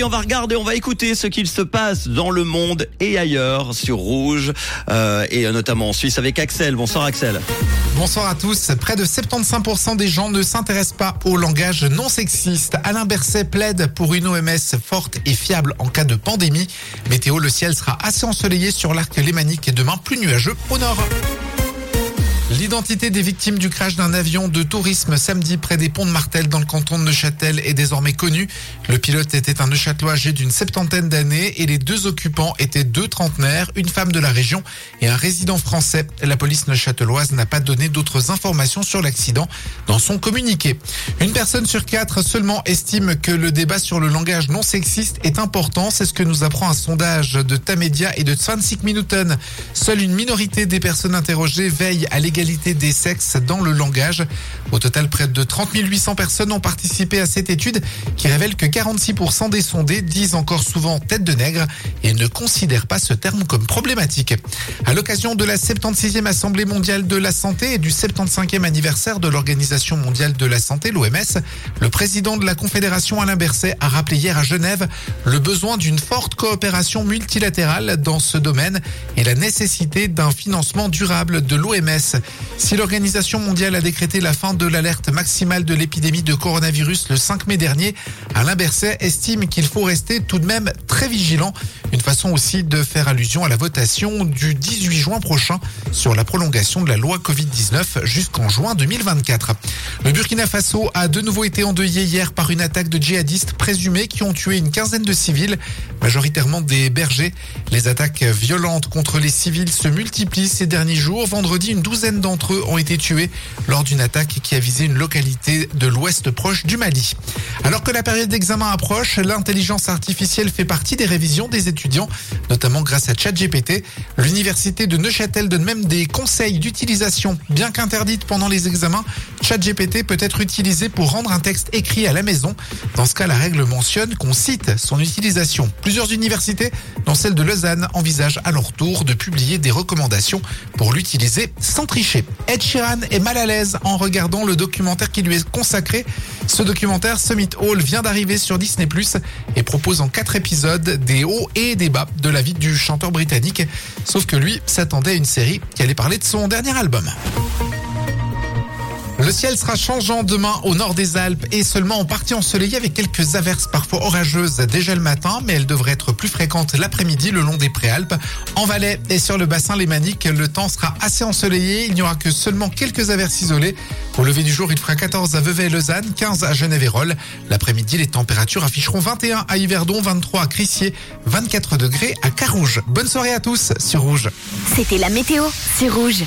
On va regarder, on va écouter ce qu'il se passe dans le monde et ailleurs sur Rouge, euh, et notamment en Suisse avec Axel. Bonsoir Axel. Bonsoir à tous. Près de 75% des gens ne s'intéressent pas au langage non sexiste. Alain Berset plaide pour une OMS forte et fiable en cas de pandémie. Météo, le ciel sera assez ensoleillé sur l'arc lémanique et demain plus nuageux au nord. L'identité des victimes du crash d'un avion de tourisme samedi près des ponts de Martel dans le canton de Neuchâtel est désormais connue. Le pilote était un Neuchâtelois âgé d'une septantaine d'années et les deux occupants étaient deux trentenaires, une femme de la région et un résident français. La police neuchâteloise n'a pas donné d'autres informations sur l'accident dans son communiqué. Une personne sur quatre seulement estime que le débat sur le langage non sexiste est important. C'est ce que nous apprend un sondage de Tamedia et de 25 Minuten. Seule une minorité des personnes interrogées veille à l'égalité des sexes dans le langage. Au total, près de 30 800 personnes ont participé à cette étude qui révèle que 46% des sondés disent encore souvent tête de nègre et ne considèrent pas ce terme comme problématique. À l'occasion de la 76e Assemblée mondiale de la santé et du 75e anniversaire de l'Organisation mondiale de la santé, l'OMS, le président de la Confédération Alain Berset a rappelé hier à Genève le besoin d'une forte coopération multilatérale dans ce domaine et la nécessité d'un financement durable de l'OMS. Si l'Organisation mondiale a décrété la fin de l'alerte maximale de l'épidémie de coronavirus le 5 mai dernier, Alain Berset estime qu'il faut rester tout de même très vigilant. Une façon aussi de faire allusion à la votation du 18 juin prochain sur la prolongation de la loi Covid-19 jusqu'en juin 2024. Le Burkina Faso a de nouveau été endeuillé hier par une attaque de djihadistes présumés qui ont tué une quinzaine de civils, majoritairement des bergers. Les attaques violentes contre les civils se multiplient ces derniers jours. Vendredi, une douzaine d'entre eux ont été tués lors d'une attaque qui a visé une localité de l'ouest proche du Mali. Alors que la période d'examen approche, l'intelligence artificielle fait partie des révisions des notamment grâce à ChatGPT. L'université de Neuchâtel donne même des conseils d'utilisation. Bien qu'interdite pendant les examens, ChatGPT peut être utilisé pour rendre un texte écrit à la maison. Dans ce cas, la règle mentionne qu'on cite son utilisation. Plusieurs universités, dont celle de Lausanne, envisagent à leur tour de publier des recommandations pour l'utiliser sans tricher. Ed Sheeran est mal à l'aise en regardant le documentaire qui lui est consacré. Ce documentaire, Summit Hall, vient d'arriver sur Disney et propose en quatre épisodes des hauts et des bas de la vie du chanteur britannique. Sauf que lui s'attendait à une série qui allait parler de son dernier album. Le ciel sera changeant demain au nord des Alpes et seulement en partie ensoleillé avec quelques averses parfois orageuses déjà le matin, mais elles devraient être plus fréquentes l'après-midi le long des préalpes. En Valais et sur le bassin lémanique, le temps sera assez ensoleillé. Il n'y aura que seulement quelques averses isolées. Au lever du jour, il fera 14 à Vevey et Lausanne, 15 à Genève et. L'après-midi, les températures afficheront 21 à Yverdon, 23 à Crissier, 24 degrés à Carouge. Bonne soirée à tous sur Rouge. C'était la météo, sur Rouge.